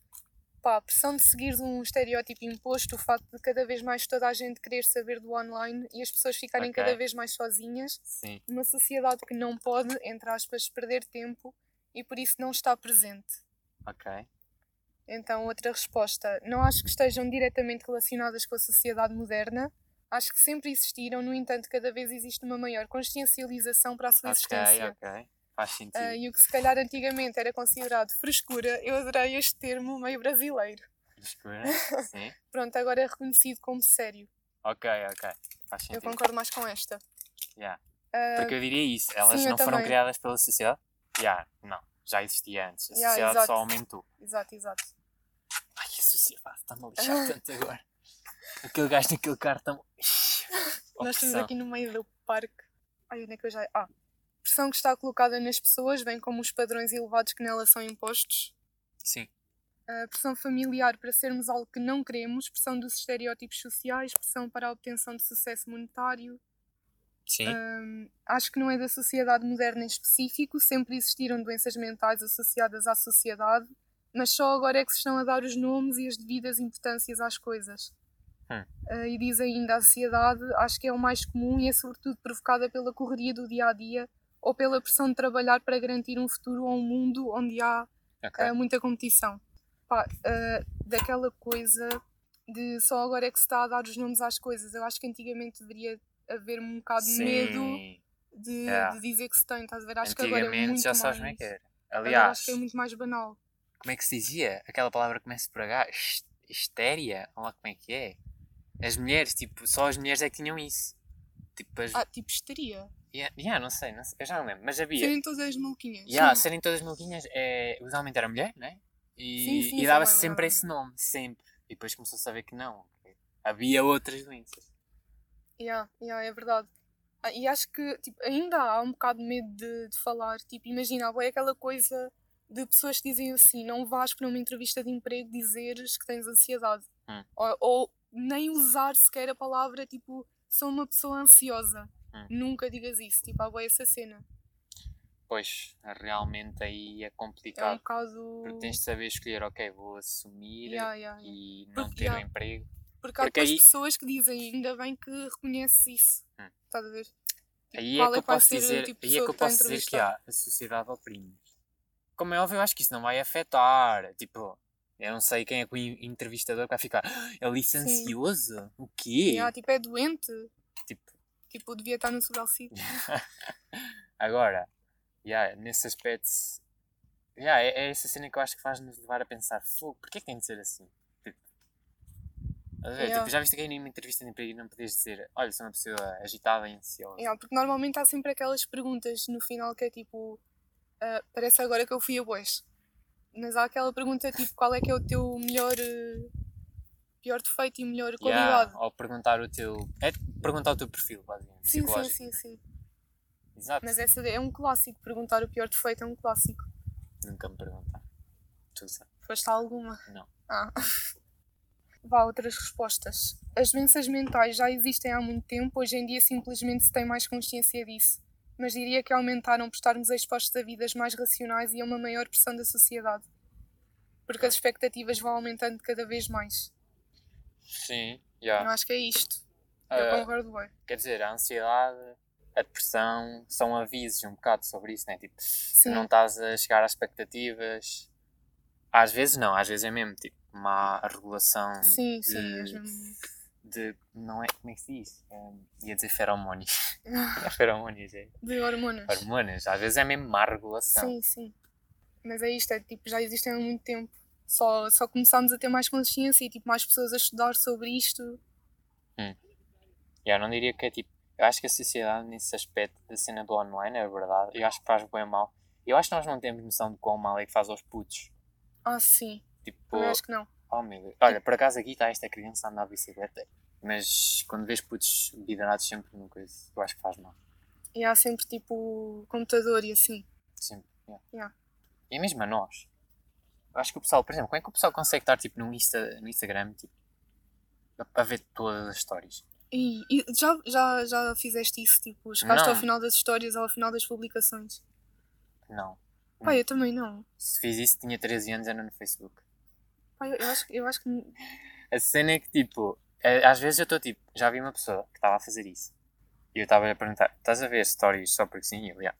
Pá, a pressão de seguir um estereótipo imposto, o facto de cada vez mais toda a gente querer saber do online e as pessoas ficarem Ok. cada vez mais sozinhas, Sim. uma sociedade que não pode, entre aspas, perder tempo e por isso não está presente. Ok. Então, outra resposta. Não acho que estejam diretamente relacionadas com a sociedade moderna. Acho que sempre existiram, no entanto, cada vez existe uma maior consciencialização para a sua Ok, existência. ok. Faz sentido. Ah, e o que se calhar antigamente era considerado frescura, eu adorei este termo meio brasileiro. Frescura. Sim. Pronto, agora é reconhecido como sério. Ok, ok. Faz Eu sentido. concordo mais com esta. Yeah. Ah, Porque eu diria isso. Elas sim, eu não foram também. criadas pela sociedade? Já, não. Já existia antes. A Yeah, sociedade exato. só aumentou. Exato, exato. Ai, a sociedade está-me a lixar tanto agora. Aquele gajo naquele cartão. Nós estamos aqui no meio do parque. Ai, onde é que eu já. Ah, pressão que está colocada nas pessoas, bem como os padrões elevados que nelas são impostos. Sim. A pressão familiar para sermos algo que não queremos, pressão dos estereótipos sociais, pressão para a obtenção de sucesso monetário. Sim. Hum, acho que não é da sociedade moderna em específico, sempre existiram doenças mentais associadas à sociedade, mas só agora é que se estão a dar os nomes e as devidas importâncias às coisas. Hum. Ah, e diz ainda a ansiedade, acho que é o mais comum e é sobretudo provocada pela correria do dia a dia ou pela pressão de trabalhar para garantir um futuro ou um mundo onde há ok. ah, muita competição. Pá, ah, daquela coisa de só agora é que se está a dar os nomes às coisas. Eu acho que antigamente deveria haver um bocado de medo de, Yeah. de dizer que se tem, estás a ver? Acho que agora é Antigamente muito já sabes mais... como é que era. agora Aliás, acho que é muito mais banal. como é que se dizia? Aquela palavra que começa por H? His- Histéria? Olha lá como é que é. As mulheres, tipo, só as mulheres é que tinham isso. Tipo, as... Ah, tipo histeria. Yeah, yeah, não sei, não sei, eu já não lembro, mas havia. Serem todas as maluquinhas. Yeah, serem todas maluquinhas, é, usualmente era mulher, né? E, Sim, sim, e dava-se sempre esse nome, sempre. E depois começou a saber que não. Havia outras doenças. Yeah, yeah, é verdade. Ah, e acho que tipo, ainda há um bocado de medo de, de falar. Tipo, imagina, é aquela coisa de pessoas que dizem assim: não vás para uma entrevista de emprego dizeres que tens ansiedade. Hum. Ou, ou nem usar sequer a palavra tipo, sou uma pessoa ansiosa. Hum. Nunca digas isso. Tipo, há bué essa cena. Pois, realmente aí é É um complicado. bocado. Porque tens de saber escolher, ok, vou assumir Yeah, yeah, yeah. e não Porque, ter yeah. emprego. Porque há porque aí- pessoas que dizem, ainda bem que reconheces isso. Hum. Estás a ver? Tipo, Aí é que eu vai posso dizer, tipo aí é que eu posso dizer que há, a sociedade oprime. Como é óbvio, eu acho que isso não vai afetar. Tipo, eu não sei quem é que o en- entrevistador que vai ficar. "Ah, É licencioso? O quê? Yeah, tipo, é doente. Tipo, devia estar no subsídio. Agora, yeah, nesse aspecto, yeah, é, é essa cena que eu acho que faz-nos levar a pensar: fogo, porquê que tem de ser assim? Tipo, ver? Yeah. Tipo, já viste que aí numa entrevista de emprego não podias dizer: olha, sou uma pessoa agitada e ansiosa. Yeah, porque normalmente há sempre aquelas perguntas no final que é tipo. ah, parece agora que eu fui a bois. Mas há aquela pergunta tipo: qual é que é o teu melhor. eh, pior defeito e melhor Yeah, qualidade? ou perguntar o teu. É perguntar o teu perfil, basicamente. Sim, sim, sim, né? sim. Exato. Mas essa é um clássico. Perguntar o pior defeito é um clássico. Nunca me perguntar. Tu sabes. Foste alguma? Não. Ah. Vá, outras respostas. As doenças mentais já existem há muito tempo, hoje em dia simplesmente se tem mais consciência disso. Mas diria que aumentaram por estarmos expostos a vidas mais racionais e a uma maior pressão da sociedade. Porque as expectativas vão aumentando cada vez mais. Sim, Eu yeah. acho que é isto. Ah, Eu concordo bem. quer dizer, a ansiedade a depressão são avisos um bocado sobre isso, né? Tipo, Sim. não estás a chegar às expectativas. Às vezes não, às vezes é mesmo tipo má regulação Sim, de, sim, de. Não é. Como é que se diz? É, ia dizer feromónios. Não é feromónios, é. De hormonas. Hormonas. Às vezes é mesmo má regulação. Sim, sim. Mas é isto, é tipo, já existem há muito tempo. Só, só começámos a ter mais consciência e tipo, mais pessoas a estudar sobre isto. Eu não diria que é tipo. Eu acho que a sociedade, nesse aspecto da cena do online, é verdade. Eu acho que faz bem mal. Eu acho que nós não temos noção de quão mal é que faz aos putos. Ah, sim. Tipo, Também acho que não. oh meu Deus. Olha, por acaso aqui está esta criança a andar de bicicleta. Mas quando vês putos vidarados sempre numa coisa, eu acho que faz mal. E há sempre tipo computador e assim. Sempre. yeah. Yeah. E mesmo a nós. Acho que o pessoal, por exemplo, como é que o pessoal consegue estar tipo, no, Insta, no Instagram tipo, a, ver todas as stories? E, e já, já, já fizeste isso? Tipo, chegaste Não. ao final das histórias ou ao final das publicações? Não. Pá, eu também não. Se fiz isso, tinha 13 anos, era no Facebook. Pá, eu, eu acho, eu acho que. A cena é que, tipo, às vezes eu estou tipo, já vi uma pessoa que estava a fazer isso. E eu estava a perguntar, estás a ver stories só porque sim? E eu, yeah.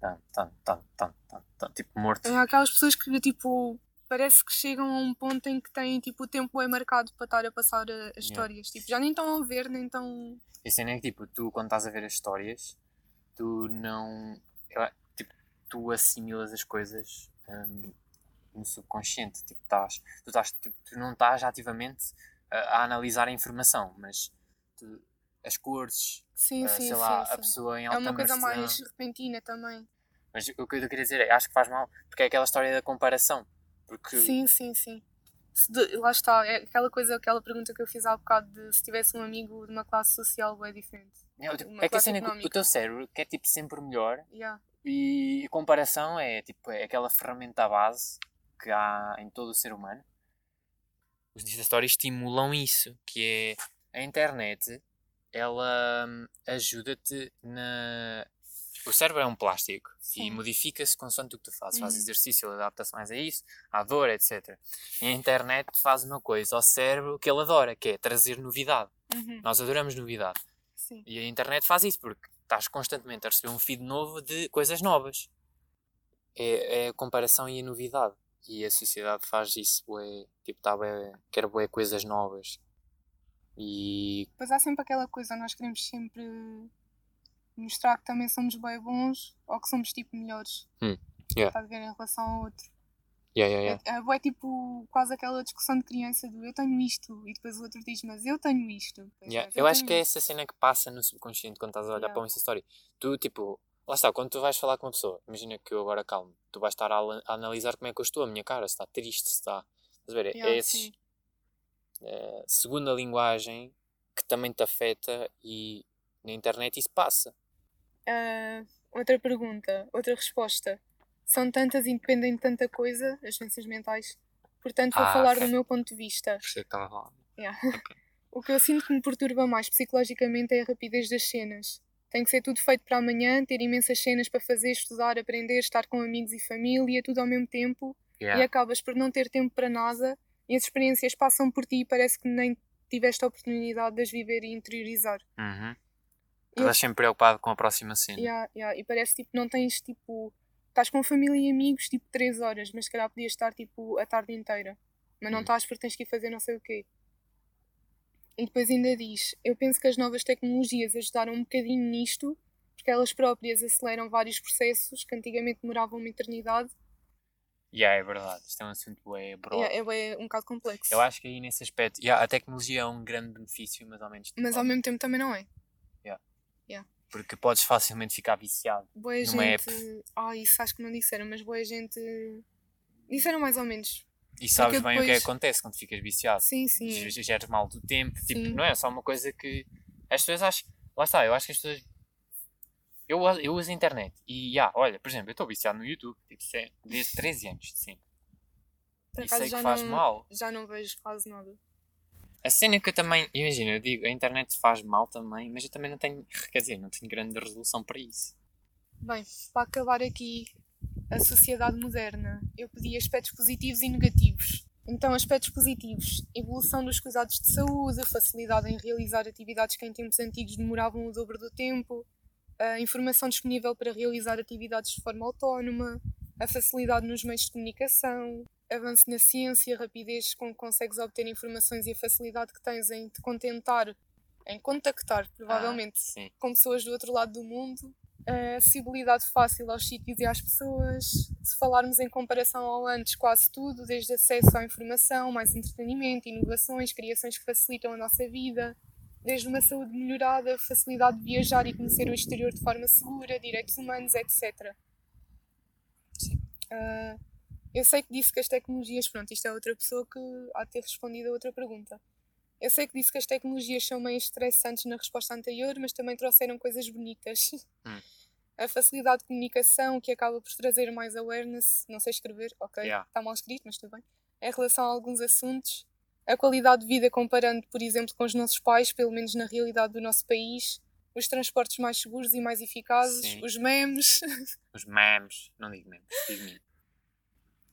Tan, tan, tan, tan, tan, tan, tipo, morto. Há aquelas pessoas que tipo. Parece que chegam a um ponto em que têm tipo o tempo é marcado para estar a passar a- as histórias. Tipo, já nem estão a ver, nem estão. E cena é que, tipo, tu quando estás a ver as histórias, tu não. tipo, tu assimilas as coisas hum, no subconsciente. Tipo, estás, tu, estás, tipo, tu não estás ativamente a, a analisar a informação, mas tu- as cores, Sim, ah, sim, sei sim. lá, sim. a pessoa em É alta uma coisa mais repentina também. Mas o que eu queria dizer é, acho que faz mal, porque é aquela história da comparação. Porque Sim, sim, sim. De- lá está, é aquela coisa, aquela pergunta que eu fiz há bocado de se tivesse um amigo de uma classe social é diferente. é, tipo- é que a cena é que o teu cérebro quer tipo sempre melhor Yeah. E comparação é tipo é aquela ferramenta base que há em todo o ser humano. Os Insta Stories estimulam isso, que é a internet, ela hum, ajuda-te na. O cérebro é um plástico e Sim. modifica-se consoante o que tu fazes. Faz Uhum. exercício, ele adapta-se mais a isso, à dor, etc. E a internet faz uma coisa ao cérebro que ele adora, que é trazer novidade. Uhum. Nós adoramos novidade. Sim. E a internet faz isso porque estás constantemente a receber um feed novo de coisas novas. É, é a comparação e a novidade. E a sociedade faz isso, bué, tipo, tá bué, quer bué coisas novas. E Pois há sempre aquela coisa, nós queremos sempre mostrar que também somos bem bons ou que somos tipo melhores. Hum, yeah. Está a ver em relação ao outro. yeah, yeah, yeah. É, é tipo quase aquela discussão de criança do eu tenho isto e depois o outro diz, mas eu tenho isto. Yeah, mas Eu acho que é essa cena que passa no subconsciente quando estás a olhar Yeah. para uma história. Tu, tipo, lá está, quando tu vais falar com uma pessoa, imagina que eu agora calmo, tu vais estar a, a analisar como é que eu estou, a minha cara, se está triste, se está. Estás a ver? É esses, eh, segunda linguagem que também te afeta e na internet isso passa. Ah, outra pergunta, outra resposta. São tantas e dependem de tanta coisa, as doenças mentais. Portanto, vou Ah, falar ok. do meu ponto de vista. Isso é que estava. Yeah. o que eu sinto que me perturba mais psicologicamente é a rapidez das cenas. Tem que ser tudo feito para amanhã, ter imensas cenas para fazer, estudar, aprender, estar com amigos e família, tudo ao mesmo tempo. E Yeah. acabas por não ter tempo para nada e as experiências passam por ti e parece que nem tiveste a oportunidade de as viver e interiorizar. Uhum. Tu estás sempre preocupado com a próxima cena. Yeah, yeah, E parece tipo, não tens tipo. Estás com família e amigos tipo 3 horas, mas se calhar podias estar tipo a tarde inteira. Mas não Hum. estás porque tens que ir fazer não sei o quê. E depois ainda diz: Eu penso que as novas tecnologias ajudaram um bocadinho nisto, porque elas próprias aceleram vários processos que antigamente demoravam uma eternidade. Yeah, é verdade. Isto é um assunto é broad. É, é, é um bocado complexo. Eu acho que aí nesse aspecto, yeah, a tecnologia é um grande benefício, mas ao menos Mas ao mesmo tempo também não é. porque podes facilmente ficar viciado. Boa Numa gente. Ah, isso acho que não disseram, mas boa gente. Disseram mais ou menos. E sabes Porque bem o que é que depois- acontece quando ficas viciado. Sim, sim. Geres mal do tempo, tipo, Sim. não é só uma coisa que as pessoas acham. Lá está, eu acho que as pessoas. Eu, uso- eu uso a internet e, yeah, olha, por exemplo, eu estou viciado no YouTube, tipo, se- desde 13 anos, sim. Por E acaso sei que faz não- mal. Já não vejo quase nada. A cena que eu também, imagina, eu digo, a internet faz mal também, mas eu também não tenho, quer dizer, não tenho grande resolução para isso. Bem, para acabar aqui a sociedade moderna, eu pedi aspectos positivos e negativos. Então, aspectos positivos: evolução dos cuidados de saúde, facilidade em realizar atividades que em tempos antigos demoravam o dobro do tempo, a informação disponível para realizar atividades de forma autónoma, a facilidade nos meios de comunicação, avanço na ciência, rapidez com que consegues obter informações e a facilidade que tens em te contentar, em contactar, provavelmente, Ah, com pessoas do outro lado do mundo, a acessibilidade fácil aos sítios e às pessoas, se falarmos em comparação ao antes, quase tudo, desde acesso à informação, mais entretenimento, inovações, criações que facilitam a nossa vida, desde uma saúde melhorada, facilidade de viajar e conhecer o exterior de forma segura, direitos humanos, etc. Sim. Ah, eu sei que disse que as tecnologias, pronto, isto é outra pessoa que há de ter respondido a outra pergunta. Eu sei que disse que as tecnologias são meio estressantes na resposta anterior, mas também trouxeram coisas bonitas. Hum. A facilidade de comunicação, que acaba por trazer mais awareness, não sei escrever, ok, Yeah. está mal escrito, mas tudo bem. Em relação a alguns assuntos, a qualidade de vida comparando, por exemplo, com os nossos pais, pelo menos na realidade do nosso país, os transportes mais seguros e mais eficazes, Sim. os memes. Os memes. Não digo memes, digo meme.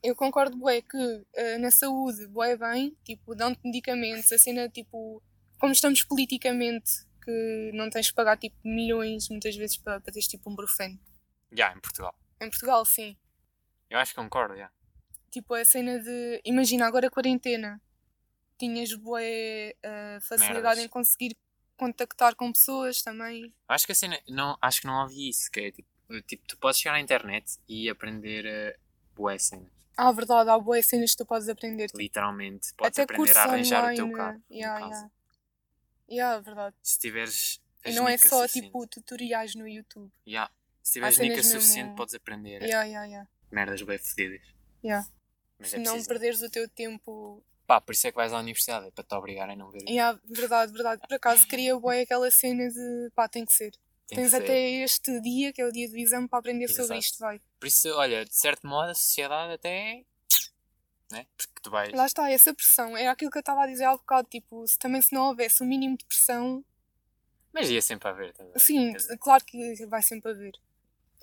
Eu concordo, bué, que eh, na saúde, bué bem, tipo, dão-te medicamentos, a cena, tipo, como estamos politicamente, que não tens de pagar, tipo, milhões, muitas vezes, para, para teres, tipo, um brufeno. Já, em Portugal. Em Portugal, sim. Eu acho que concordo, já. Tipo, a cena de, imagina, agora a quarentena, tinhas, bué, eh, facilidade Merdas. em conseguir contactar com pessoas também. Acho que a cena, não, acho que não ouvi isso, que é tipo, tipo, tu podes chegar à internet e aprender uh, boas cenas. Ah, verdade, há bué cenas que tu podes aprender. Tipo, Literalmente, podes até aprender a arranjar online. o teu carro. Yeah, yeah. Yeah, verdade. Se tiveres E não é só, tipo, tutoriais no YouTube. Yeah. Se tiveres cenas nica mesmo- suficiente, podes aprender Yeah, yeah, yeah. merdas bem fedidas. Yeah. Mas Se é não preciso. perderes o teu tempo. Pá, por isso é que vais à universidade, é para te obrigar a não ver. Yeah, verdade, verdade. Por acaso queria bué aquela cena de pá, tem que ser. Tem que Tens ser. até este dia, que é o dia do exame, para aprender sobre Exato. isto, vai. Por isso, olha, de certo modo, a sociedade até. Né? Porque tu vais. Lá está, essa pressão. Era aquilo que eu estava a dizer há bocado, tipo, se também se não houvesse o mínimo de pressão, Mas ia sempre haver. a ver? sim, claro que vai sempre haver.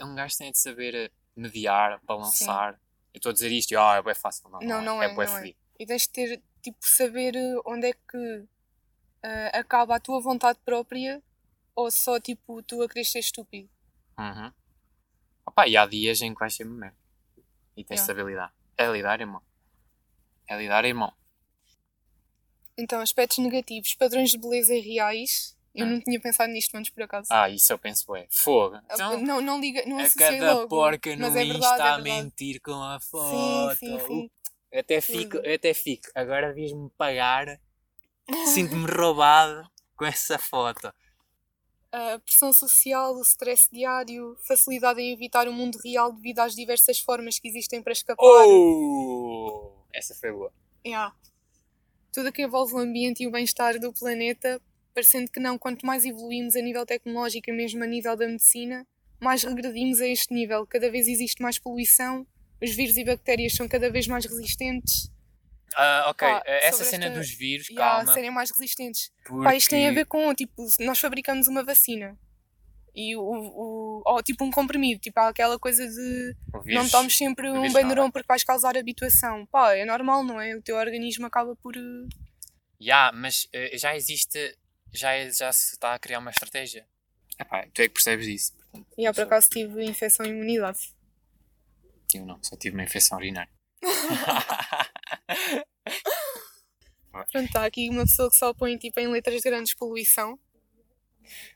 um gajo tem de saber mediar, balançar. Eu estou a dizer isto e ah, é bem fácil. Não, Não, não é. é, É não é. E tens de ter, tipo, saber eh, onde é que eh, acaba a tua vontade própria ou só, tipo, tu a querer ser estúpido. Uhum. Opa, e há dias em que vais ser merda. E tens Yeah. de saber lidar. É lidar, irmão. É lidar, irmão. Então, aspectos negativos, padrões de beleza irreais. Eu Ah. não tinha pensado nisto antes, por acaso. Ah, isso eu penso, é. Fogo. Então, não, não liga, não a cada logo. porca no mas é Insta verdade, é a verdade. mentir com a Sim, foto. sim, sim. Eu até fico, Tudo. eu até fico. Agora devias-me pagar. Sinto-me roubado com essa foto. A pressão social, o stress diário, facilidade em evitar o mundo real devido às diversas formas que existem para escapar. Oh! Essa foi boa. Yeah. Tudo o que envolve o ambiente e o bem-estar do planeta, parecendo que não, quanto mais evoluímos a nível tecnológico e mesmo a nível da medicina, mais regredimos a este nível. Cada vez existe mais poluição, os vírus e bactérias são cada vez mais resistentes Ah, ok, Pá, eh, essa cena esta- dos vírus, a calma. serem mais resistentes. Porque... Pá, isto tem a ver com, tipo, nós fabricamos uma vacina e o, o ou tipo um comprimido, tipo há aquela coisa de o não vírus- tomes sempre um vírus Benuron não, é. porque vais causar habituação. Pá, é normal, não é? O teu organismo acaba por. eh, Ya, mas eh, já existe, já, é- já se está a criar uma estratégia. Epá, tu é que percebes disso. Portanto, E há por acaso tive infecção e imunidade. Eu não, só tive uma infecção urinária. Pronto, está aqui uma pessoa que só põe tipo em letras grandes poluição.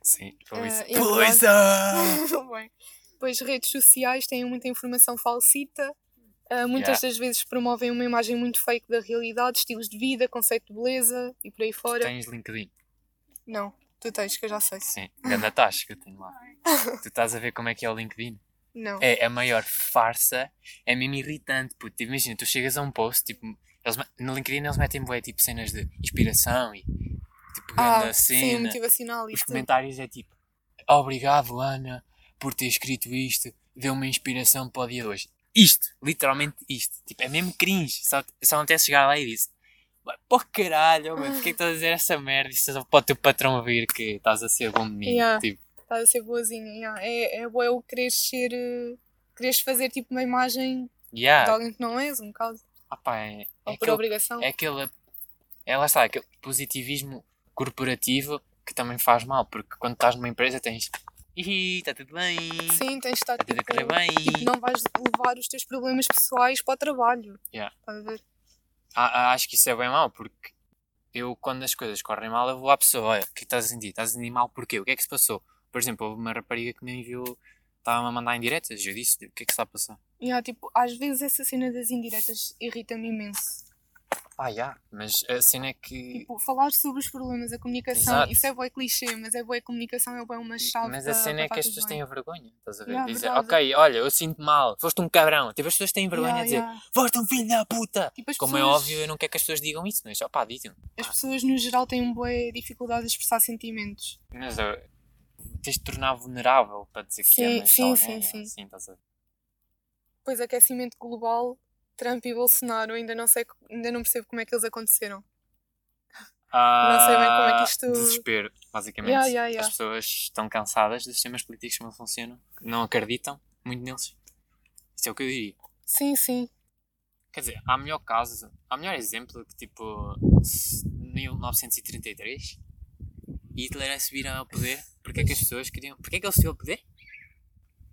Sim, poluição. é poluição! Bem. Pois redes sociais têm muita informação falsita. ah, muitas das vezes promovem uma imagem muito fake da realidade, estilos de vida, conceito de beleza e por aí fora. Tens LinkedIn? Não, tu tens, que eu já sei. Sim, grande taxa que eu tenho lá. tu estás a ver como é que é o LinkedIn? Não. É a maior farsa, é mesmo irritante, puto. Tipo, Imagina, tu chegas a um post, tipo, eles, no LinkedIn eles metem bué, tipo cenas de inspiração e tipo grande ah, sim, cena. motivacional e Os comentários é tipo, obrigado Ana por ter escrito isto, deu uma inspiração para o dia de hoje. Isto, literalmente isto. Tipo, é mesmo cringe. Só, só não até chegar lá e disse, "Vai, pô caralho, mano, porquê que estás a dizer essa merda? Isto é só para o teu patrão ouvir que estás a ser bom de mim. Yeah. Tipo, Estás a ser boazinha. É, é bué o quereres ser. eh, quereres fazer tipo uma imagem de yeah. alguém que não és, um bocado. Ah, pá, é, é Ou por aquele obrigação. é aquele. É lá está, aquele positivismo corporativo que também faz mal, porque quando estás numa empresa tens está tudo bem. Sim, tens de estar Está tudo tipo, bem. tipo, não vais levar os teus problemas pessoais para o trabalho. Yeah. Estás a ver? Ah, acho que isso é bem mau, porque eu, quando as coisas correm mal, eu vou à pessoa: olha, o que é que estás a sentir? Estás a sentir mal porquê? O que é que se passou? Por exemplo, houve uma rapariga que me enviou, estava-me a mandar indiretas, eu disse: o que é que está a passar? Yeah, tipo, às vezes essa cena das indiretas irrita-me imenso. Ah, já, mas a cena é que. Tipo, falar sobre os problemas, a comunicação, Exato. isso é boa clichê, mas é boa comunicação, é boa uma chave Mas a cena para é que as pessoas bem. têm a vergonha, estás a ver? Yeah, Dizer, verdade. ok, olha, eu sinto mal, foste um cabrão. Tipo, as pessoas têm vergonha Yeah, de dizer, yeah. foste um filho da puta. Tipo, Como é pessoas- óbvio, eu não quero que as pessoas digam isso, mas opá, digam. As pessoas no geral têm uma boa dificuldade de expressar sentimentos. Mas ó, tens de tornar vulnerável para dizer que Sim, amas sim, alguém. sim, sim. Assim, estás a? Pois aquecimento global, Trump e Bolsonaro, ainda não sei, ainda não percebo como é que eles aconteceram. Não sei bem como é que Ah, isto- Desespero, basicamente. Yeah, yeah, yeah. As pessoas estão cansadas dos sistemas políticos que não funcionam, que não acreditam muito neles. Isso é o que eu diria. Sim, sim. Quer dizer, há melhor caso, há melhor exemplo que tipo 1933 Hitler a subir ao poder. Porque é que as pessoas queriam. Porque é que ele subiu ao poder?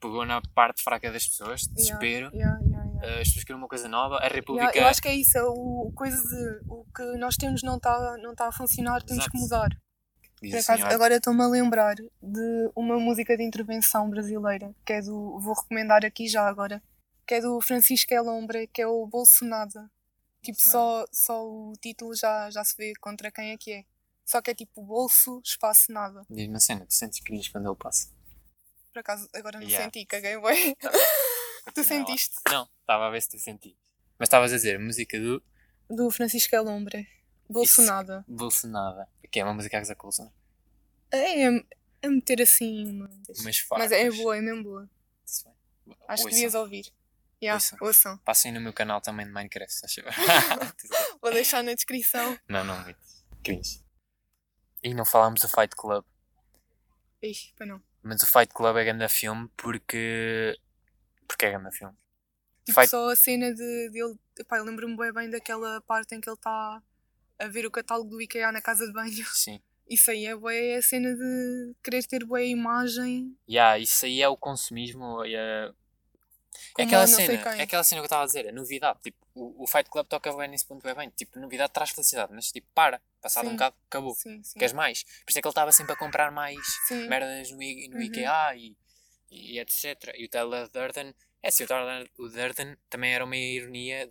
Pegou na parte fraca das pessoas, desespero. Yeah, yeah, yeah. eh, As pessoas queriam uma coisa nova. A República. Eu acho que é isso, é o, coisa de o que nós temos não está não tá a funcionar, temos Exato. que mudar. acaso, agora estou-me a lembrar de uma música de intervenção brasileira, que é do. Vou recomendar aqui já agora, que é do Francisco Elombre, que é o Bolsonaro. Tipo, só, só o título já, já se vê contra quem é que é. Só que é tipo bolso, espaço, nada. Diz-me uma cena, tu sentes cringe quando ele passa? Por acaso, agora não Yeah. senti, caguei bem. tu sentiste? Não, estava a ver se tu senti. Mas estavas a dizer, música do Do Francisco Elombre. Bolsonaro. Bolsonaro, que é uma música a gozar com o Bolsonaro. É, é, é meter assim uma. Umas Mas é boa, é mesmo boa. Bem. Acho que Ouçam. devias ouvir. Yeah, Ouçam. ouçam. Passem no meu canal também de Minecraft, se achas? Vou deixar na descrição. não, não, muito. Cringe. E não falámos do Fight Club. Ixi, para não. Mas o Fight Club é grande filme porque. Porque é grande filme. Tipo, Fight- só a cena de, dele. Epá, eu lembro-me bem, bem daquela parte em que ele está a ver o catálogo do IKEA na casa de banho. Sim. Isso aí é bué, é a cena de querer ter boa imagem. Yeah, isso aí é o consumismo. a- É aquela cena, é aquela cena que eu estava a dizer, a novidade. Tipo, o, o Fight Club toca bem nesse ponto bem bem. Tipo, novidade traz felicidade, mas tipo, para. Passado um Sim. bocado, acabou. Sim, sim. Queres mais? Por isso é que ele estava sempre a comprar mais Sim. merdas no, no Uhum. IKEA e, e etc. E o Tyler Durden, é assim, o Tyler Durden também era uma ironia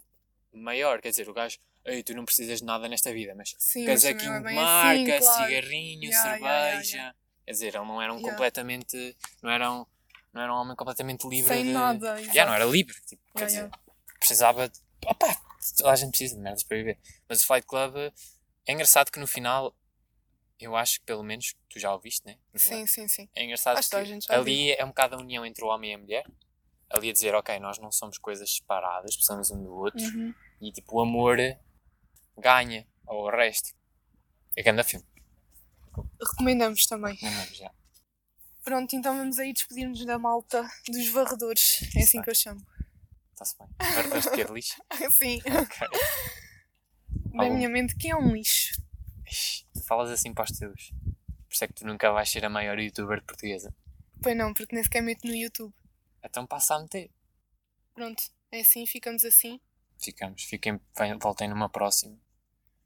maior. Quer dizer, o gajo, ei, tu não precisas de nada nesta vida, mas Sim, casaquinho é de bem marca, assim, claro. cigarrinho, Yeah, cerveja. yeah, yeah. Quer dizer, ele não era um Yeah. completamente. Não era um, não era um homem completamente livre Sem de. nada. Yeah, não era livre. Tipo, quer Yeah, dizer, precisava de. Opa, toda a gente precisa de merdas para viver. Mas o Fight Club é engraçado que no final, eu acho que pelo menos tu já ouviste, né? No final. Sim, sim, sim. É engraçado Acho que que ali é um bocado a união entre o homem e a mulher. Ali a dizer, ok, nós não somos coisas separadas, precisamos um do outro. Uhum. E tipo, o amor ganha ao resto. É grande filme. Recomendamos também. Lembro já. Pronto, então vamos aí despedir-nos da malta dos varredores. É assim que eu chamo. Está-se bem. Estás de ter lixo. Sim. Ok. Da Algum- minha mente, que é um lixo. Ixi, tu falas assim para os teus. Por isso é que tu nunca vais ser a maior youtuber de portuguesa. Pois não, porque nem sequer meto no YouTube. Então passa a meter. Pronto, é assim, ficamos assim. Ficamos. Fiquem, voltem numa próxima.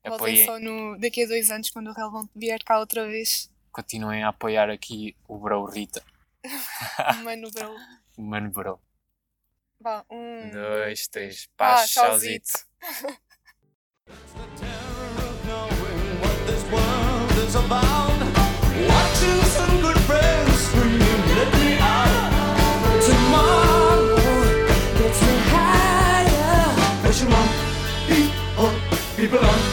Voltem Apoiem, só no, daqui a dois anos, quando o Relvão vier cá outra vez. Continuem a apoiar aqui o Bro Rita. Mano, bro. O Mano Bro. Vá, um. Dois, três. Ah, Paz, tchauzito. tchauzito. knowing what this world is about. Watching some good friends scream, let me out. Tomorrow gets me higher. Pushing on, people, people on.